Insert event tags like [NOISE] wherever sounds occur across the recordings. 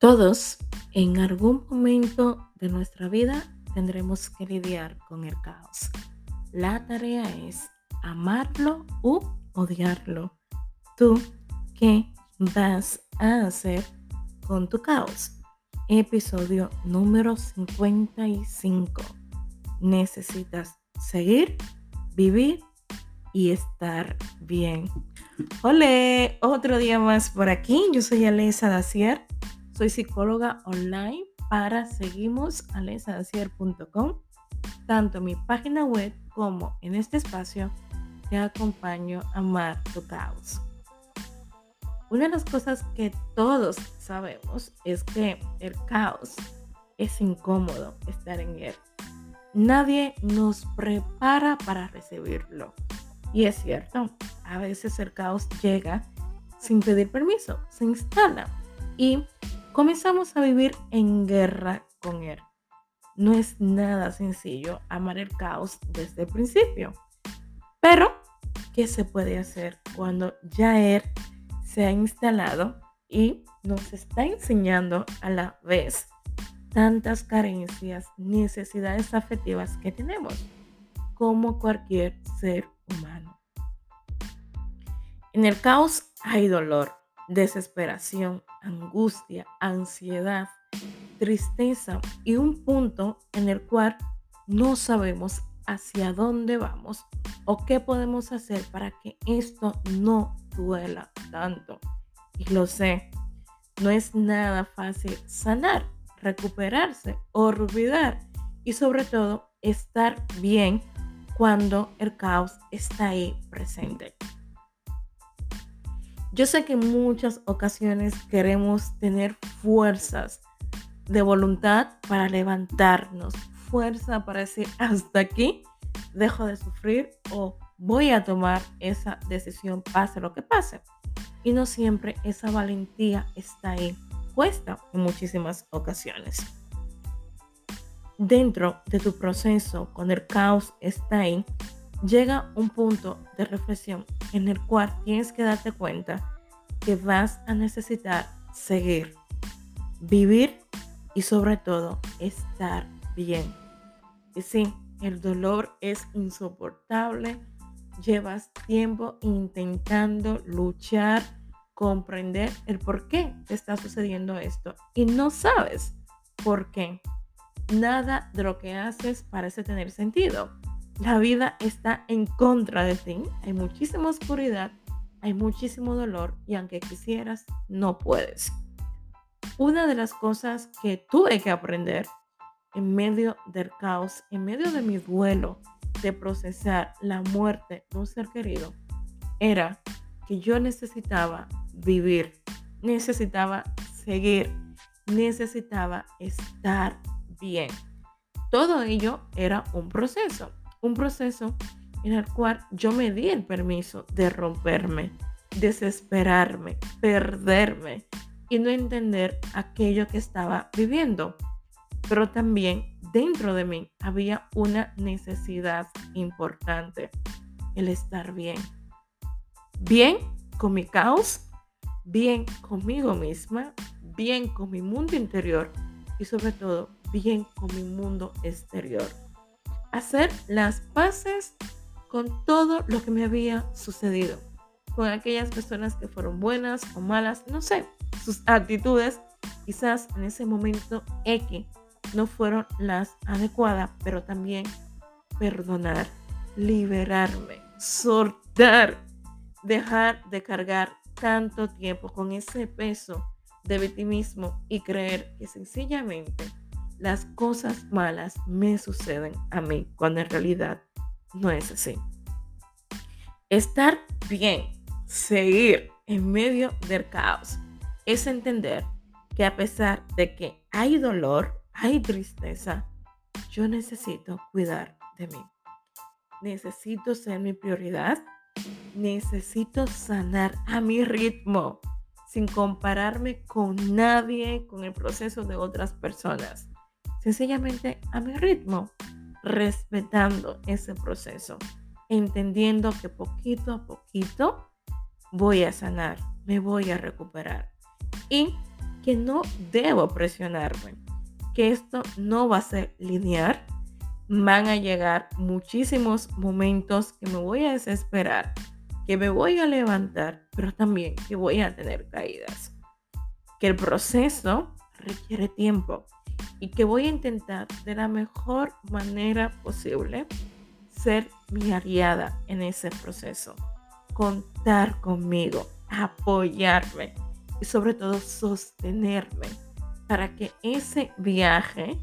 Todos en algún momento de nuestra vida tendremos que lidiar con el caos. La tarea es amarlo u odiarlo. ¿Tú qué vas a hacer con tu caos? Episodio número 55. Necesitas seguir, vivir y estar bien. Hola, otro día más por aquí. Yo soy Alesa Dacier soy psicóloga online para seguimosalesadacier.com. Tanto en mi página web como en este espacio te acompaño a amar tu caos. Una de las cosas que todos sabemos es que el caos es incómodo estar en él. Nadie nos prepara para recibirlo. Y es cierto, a veces el caos llega sin pedir permiso, se instala y comenzamos a vivir en guerra con él. No es nada sencillo amar el caos desde el principio. Pero, ¿qué se puede hacer cuando ya él se ha instalado y nos está enseñando a la vez tantas carencias, necesidades afectivas que tenemos, como cualquier ser humano? En el caos hay dolor, desesperación, angustia, ansiedad, tristeza y un punto en el cual no sabemos hacia dónde vamos o qué podemos hacer para que esto no duela tanto. Y lo sé, no es nada fácil sanar, recuperarse, olvidar y sobre todo estar bien cuando el caos está ahí presente. Yo sé que en muchas ocasiones queremos tener fuerzas de voluntad para levantarnos, fuerza para decir hasta aquí, dejo de sufrir o voy a tomar esa decisión pase lo que pase. Y no siempre esa valentía está ahí, cuesta en muchísimas ocasiones. Dentro de tu proceso, con el caos está ahí, llega un punto de reflexión en el cual tienes que darte cuenta que vas a necesitar seguir, vivir y sobre todo estar bien. Y sí, el dolor es insoportable. Llevas tiempo intentando luchar, comprender el por qué te está sucediendo esto y no sabes por qué. Nada de lo que haces parece tener sentido la vida está en contra de ti, hay muchísima oscuridad, hay muchísimo dolor y aunque quisieras, no puedes. Una de las cosas que tuve que aprender en medio del caos, en medio de mi duelo de procesar la muerte de un ser querido, era que yo necesitaba vivir, necesitaba seguir, necesitaba estar bien. Todo ello era un proceso un proceso en el cual yo me di el permiso de romperme, desesperarme, perderme y no entender aquello que estaba viviendo. Pero también dentro de mí había una necesidad importante, el estar bien. Bien con mi caos, bien conmigo misma, bien con mi mundo interior y sobre todo bien con mi mundo exterior hacer las paces con todo lo que me había sucedido, con aquellas personas que fueron buenas o malas, no sé, sus actitudes quizás en ese momento X no fueron las adecuadas, pero también perdonar, liberarme, soltar, dejar de cargar tanto tiempo con ese peso de victimismo y creer que sencillamente las cosas malas me suceden a mí, cuando en realidad no es así. Estar bien, seguir en medio del caos, es entender que a pesar de que hay dolor, hay tristeza, yo necesito cuidar de mí. Necesito ser mi prioridad. Necesito sanar a mi ritmo sin compararme con nadie, con el proceso de otras personas sencillamente a mi ritmo, respetando ese proceso, entendiendo que poquito a poquito voy a sanar, me voy a recuperar y que no debo presionarme, que esto no va a ser lineal. Van a llegar muchísimos momentos que me voy a desesperar, que me voy a levantar, pero también que voy a tener caídas. Que el proceso requiere tiempo y que voy a intentar de la mejor manera posible ser mi aliada en ese proceso, contar conmigo, apoyarme y sobre todo sostenerme para que ese viaje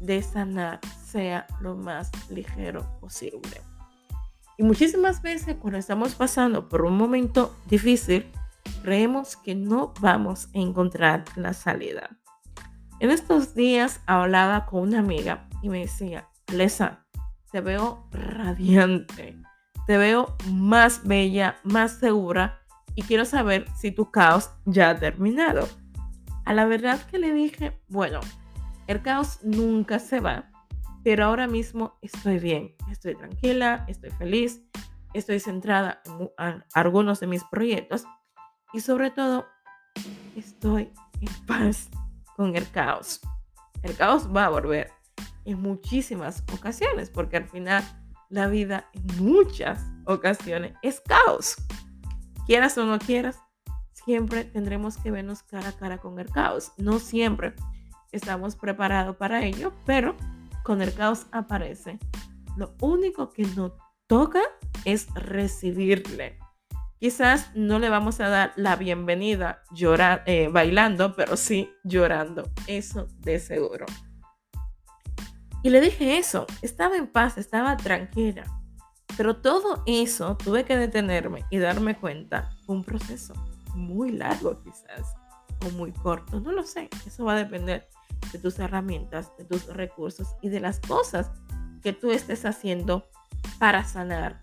de sanar sea lo más ligero posible. Y muchísimas veces cuando estamos pasando por un momento difícil, creemos que no vamos a encontrar la salida. En estos días hablaba con una amiga y me decía, Lesa, te veo radiante, te veo más bella, más segura y quiero saber si tu caos ya ha terminado. A la verdad que le dije, bueno, el caos nunca se va, pero ahora mismo estoy bien, estoy tranquila, estoy feliz, estoy centrada en algunos de mis proyectos y sobre todo estoy en paz con el caos. El caos va a volver en muchísimas ocasiones, porque al final la vida en muchas ocasiones es caos. Quieras o no quieras, siempre tendremos que vernos cara a cara con el caos. No siempre estamos preparados para ello, pero con el caos aparece. Lo único que nos toca es recibirle Quizás no le vamos a dar la bienvenida llorar, eh, bailando, pero sí llorando. Eso de seguro. Y le dije eso. Estaba en paz, estaba tranquila. Pero todo eso tuve que detenerme y darme cuenta. un proceso muy largo quizás. O muy corto. No lo sé. Eso va a depender de tus herramientas, de tus recursos y de las cosas que tú estés haciendo para sanar,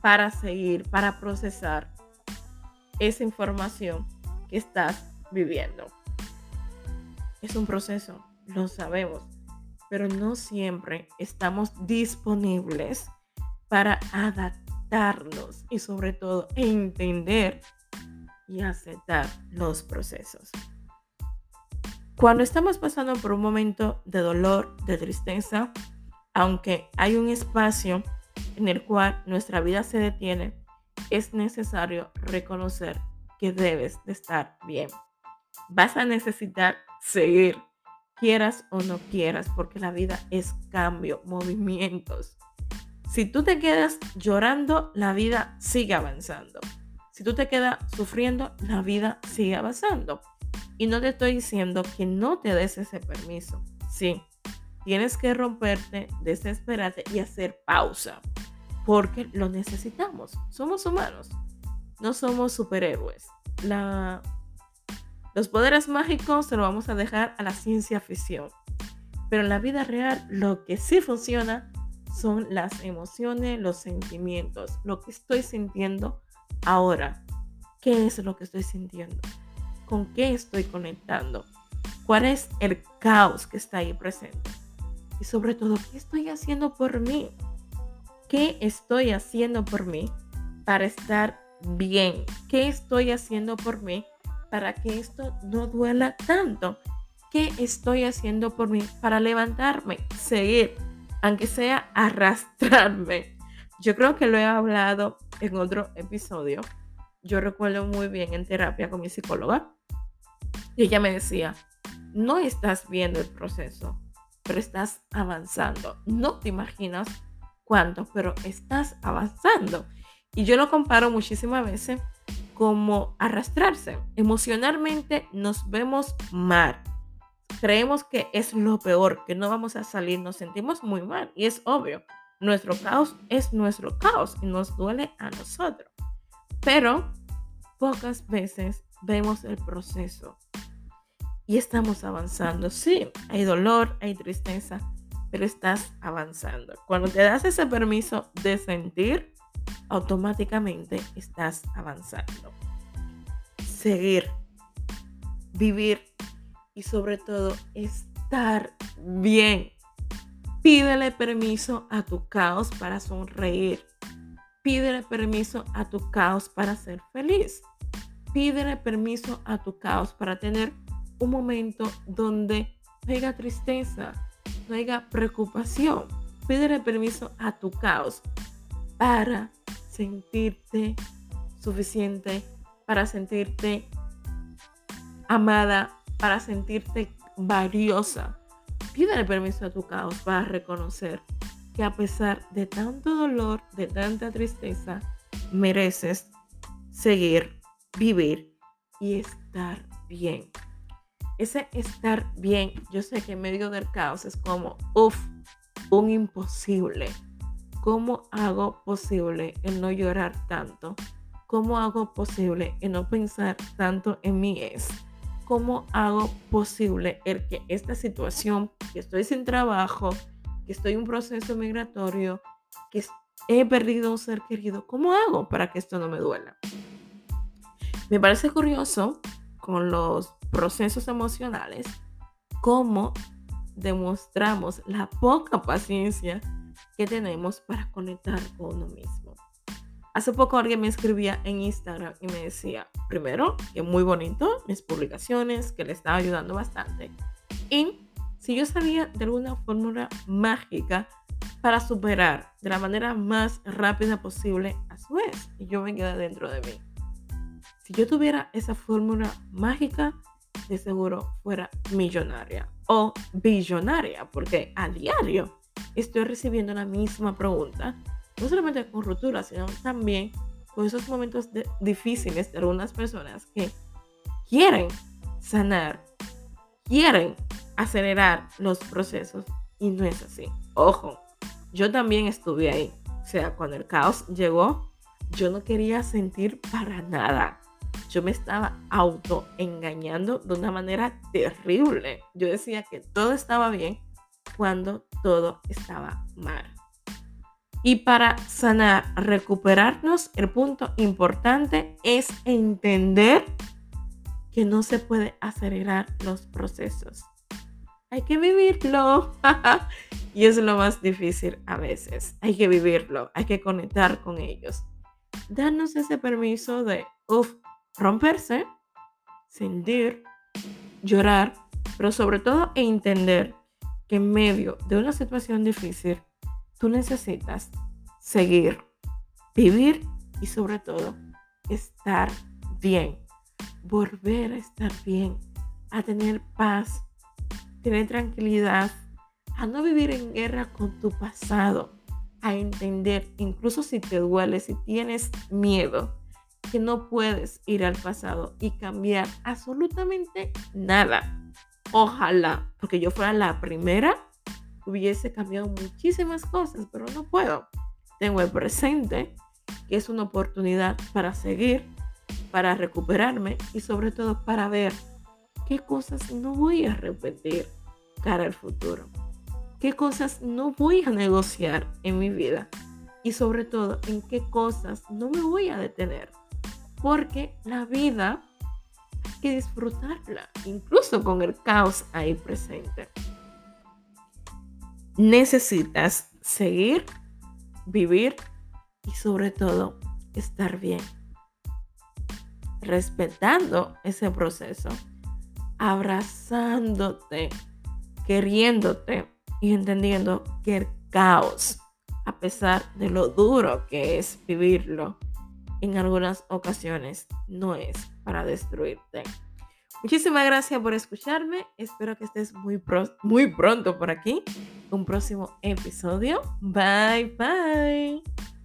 para seguir, para procesar esa información que estás viviendo. Es un proceso, lo sabemos, pero no siempre estamos disponibles para adaptarnos y sobre todo entender y aceptar los procesos. Cuando estamos pasando por un momento de dolor, de tristeza, aunque hay un espacio en el cual nuestra vida se detiene, es necesario reconocer que debes de estar bien. Vas a necesitar seguir, quieras o no quieras, porque la vida es cambio, movimientos. Si tú te quedas llorando, la vida sigue avanzando. Si tú te quedas sufriendo, la vida sigue avanzando. Y no te estoy diciendo que no te des ese permiso. Sí, tienes que romperte, desesperarte y hacer pausa porque lo necesitamos. Somos humanos, no somos superhéroes. Los poderes mágicos se lo vamos a dejar a la ciencia ficción. Pero en la vida real lo que sí funciona son las emociones, los sentimientos, lo que estoy sintiendo ahora. ¿Qué es lo que estoy sintiendo? ¿Con qué estoy conectando? ¿Cuál es el caos que está ahí presente? Y sobre todo, ¿qué estoy haciendo por mí? ¿Qué estoy haciendo por mí para estar bien? ¿Qué estoy haciendo por mí para que esto no duela tanto? ¿Qué estoy haciendo por mí para levantarme, seguir, aunque sea arrastrarme? Yo creo que lo he hablado en otro episodio. Yo recuerdo muy bien en terapia con mi psicóloga y ella me decía, no estás viendo el proceso, pero estás avanzando. No te imaginas cuánto, pero estás avanzando. Y yo lo comparo muchísimas veces como arrastrarse. Emocionalmente nos vemos mal. Creemos que es lo peor, que no vamos a salir, nos sentimos muy mal. Y es obvio, nuestro caos es nuestro caos y nos duele a nosotros. Pero pocas veces vemos el proceso y estamos avanzando. Sí, hay dolor, hay tristeza, pero estás avanzando. Cuando te das ese permiso de sentir, automáticamente estás avanzando. Seguir, vivir y sobre todo estar bien. Pídele permiso a tu caos para sonreír. Pídele permiso a tu caos para ser feliz. Pídele permiso a tu caos para tener un momento donde no tristeza, no preocupación. Pídele permiso a tu caos para sentirte suficiente, para sentirte amada, para sentirte valiosa. Pídele permiso a tu caos para reconocer que a pesar de tanto dolor, de tanta tristeza, mereces seguir, vivir y estar bien. Ese estar bien, yo sé que en medio del caos es como, uff, un imposible. ¿Cómo hago posible el no llorar tanto? ¿Cómo hago posible el no pensar tanto en mi es? ¿Cómo hago posible el que esta situación, que estoy sin trabajo, que estoy en un proceso migratorio, que he perdido un ser querido, ¿cómo hago para que esto no me duela? Me parece curioso con los procesos emocionales cómo demostramos la poca paciencia que tenemos para conectar con uno mismo. Hace poco alguien me escribía en Instagram y me decía, primero, que muy bonito mis publicaciones, que le estaba ayudando bastante. Y si yo sabía de alguna fórmula mágica para superar de la manera más rápida posible a su vez, y yo me quedé dentro de mí. Si yo tuviera esa fórmula mágica, de seguro fuera millonaria o billonaria, porque a diario estoy recibiendo la misma pregunta, no solamente con ruptura, sino también con esos momentos difíciles de algunas personas que quieren sanar, quieren acelerar los procesos y no es así. Ojo, yo también estuve ahí. O sea, cuando el caos llegó, yo no quería sentir para nada yo me estaba autoengañando de una manera terrible. Yo decía que todo estaba bien cuando todo estaba mal. Y para sanar, recuperarnos, el punto importante es entender que no se puede acelerar los procesos. Hay que vivirlo. [LAUGHS] y es lo más difícil a veces. Hay que vivirlo, hay que conectar con ellos. Darnos ese permiso de, uff, romperse, sentir, llorar, pero sobre todo entender que en medio de una situación difícil, tú necesitas seguir, vivir y sobre todo estar bien, volver a estar bien, a tener paz, tener tranquilidad, a no vivir en guerra con tu pasado, a entender, incluso si te duele, si tienes miedo, que no puedes ir al pasado y cambiar absolutamente nada. Ojalá, porque yo fuera la primera, hubiese cambiado muchísimas cosas, pero no puedo. Tengo el presente, que es una oportunidad para seguir, para recuperarme y sobre todo para ver qué cosas no voy a repetir cara al futuro. Qué cosas no voy a negociar en mi vida y sobre todo en qué cosas no me voy a detener porque la vida hay que disfrutarla, incluso con el caos ahí presente. Necesitas seguir, vivir y sobre todo estar bien. Respetando ese proceso, abrazándote, queriéndote y entendiendo que el caos, a pesar de lo duro que es vivirlo, en algunas ocasiones no es para destruirte. Muchísimas gracias por escucharme. Espero que estés muy, muy pronto por aquí. Un próximo episodio. Bye bye.